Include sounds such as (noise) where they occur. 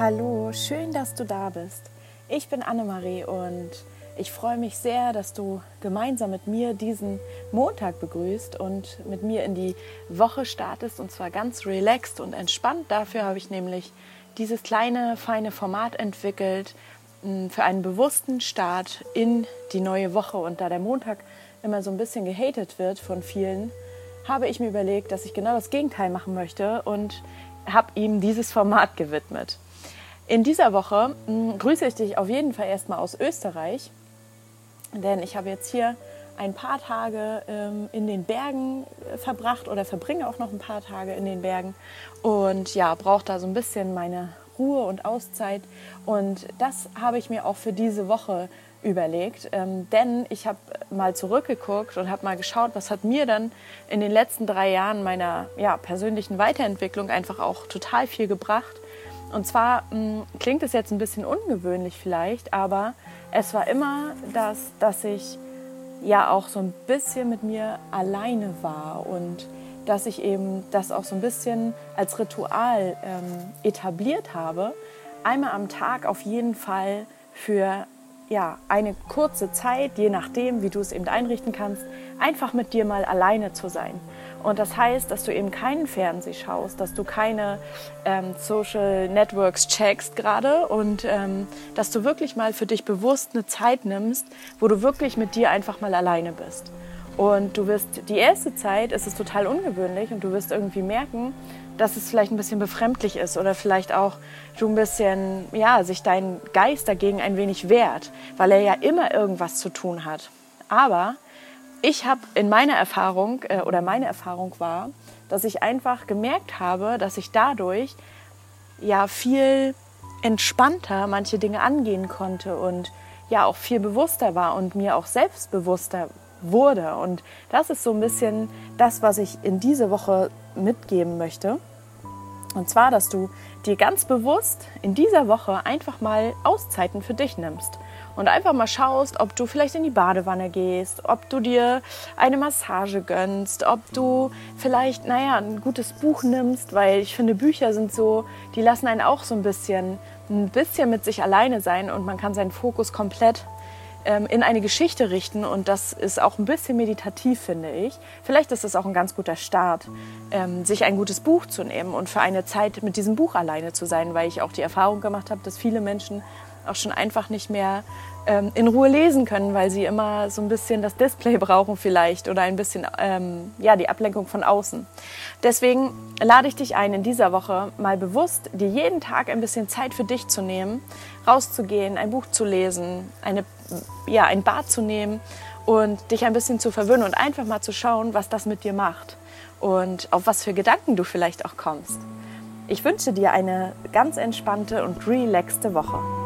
Hallo, schön, dass du da bist. Ich bin Annemarie und ich freue mich sehr, dass du gemeinsam mit mir diesen Montag begrüßt und mit mir in die Woche startest und zwar ganz relaxed und entspannt. Dafür habe ich nämlich dieses kleine, feine Format entwickelt mm, für einen bewussten Start in die neue Woche. Und da der Montag immer so ein bisschen gehatet wird von vielen, habe ich mir überlegt, dass ich genau das Gegenteil machen möchte und habe ihm dieses Format gewidmet. In dieser Woche mh, hm, grüße ich dich auf jeden Fall erstmal aus Österreich, denn ich habe jetzt hier ein paar Tage ähm, in den Bergen äh, verbracht oder verbringe auch noch ein paar Tage in den Bergen. Und ja, brauche da so ein bisschen meine Ruhe und Auszeit. Und das habe ich mir auch für diese Woche überlegt, ähm, denn ich habe mal zurückgeguckt und habe mal geschaut, was hat mir dann in den letzten drei Jahren meiner ja, persönlichen Weiterentwicklung einfach auch total viel gebracht. Und zwar mh, hm, klingt es jetzt ein bisschen ungewöhnlich vielleicht, aber es war immer das, dass ich ja auch so ein bisschen mit mir alleine war und dass ich eben das auch so ein bisschen als Ritual ähm, etabliert habe, einmal am Tag auf jeden Fall für ja, eine kurze Zeit, je nachdem, wie du es eben einrichten kannst, einfach mit dir mal alleine zu sein. Und das heißt, dass du eben keinen Fernseh schaust, dass du keine ähm, Social Networks checkst gerade und ähm, dass du wirklich mal für dich bewusst eine Zeit nimmst, wo du wirklich mit dir einfach mal alleine bist. Und du wirst, die erste Zeit ist es total ungewöhnlich und du wirst irgendwie merken, dass es vielleicht ein bisschen befremdlich ist oder vielleicht auch du ein bisschen, ja, sich dein Geist dagegen ein wenig wehrt, weil er ja immer irgendwas zu tun hat. Aber ich habe in meiner Erfahrung äh, oder meine Erfahrung war, dass ich einfach gemerkt habe, dass ich dadurch ja viel entspannter manche Dinge angehen konnte und ja auch viel bewusster war und mir auch selbstbewusster wurde. Und das ist so ein bisschen das, was ich in diese Woche mitgeben möchte. Und zwar, dass du dir ganz bewusst in dieser Woche einfach mal Auszeiten für dich nimmst und einfach mal schaust, ob du vielleicht in die Badewanne gehst, ob du dir eine Massage gönnst, ob du vielleicht, naja, ein gutes Buch nimmst, weil ich finde, Bücher sind so, die lassen einen auch so ein bisschen, ein bisschen mit sich alleine sein und man kann seinen Fokus komplett in eine Geschichte richten und das ist auch ein bisschen meditativ, finde ich. Vielleicht ist es auch ein ganz guter Start, ähm, sich ein gutes Buch zu nehmen und für eine Zeit mit diesem Buch alleine zu sein, weil ich auch die Erfahrung gemacht habe, dass viele Menschen auch schon einfach nicht mehr ähm, in Ruhe lesen können, weil sie immer so ein bisschen das Display (laughs) brauchen vielleicht oder ein bisschen ähm, ja, die Ablenkung von außen. Deswegen lade ich dich ein, in dieser Woche mal bewusst dir jeden Tag ein bisschen Zeit für dich zu nehmen, rauszugehen, ein Buch zu lesen, eine, ja, ein Bad zu nehmen und dich ein bisschen zu verwöhnen und einfach mal zu schauen, was das mit dir macht und auf was für Gedanken du vielleicht auch kommst. Ich wünsche dir eine ganz entspannte und relaxte Woche.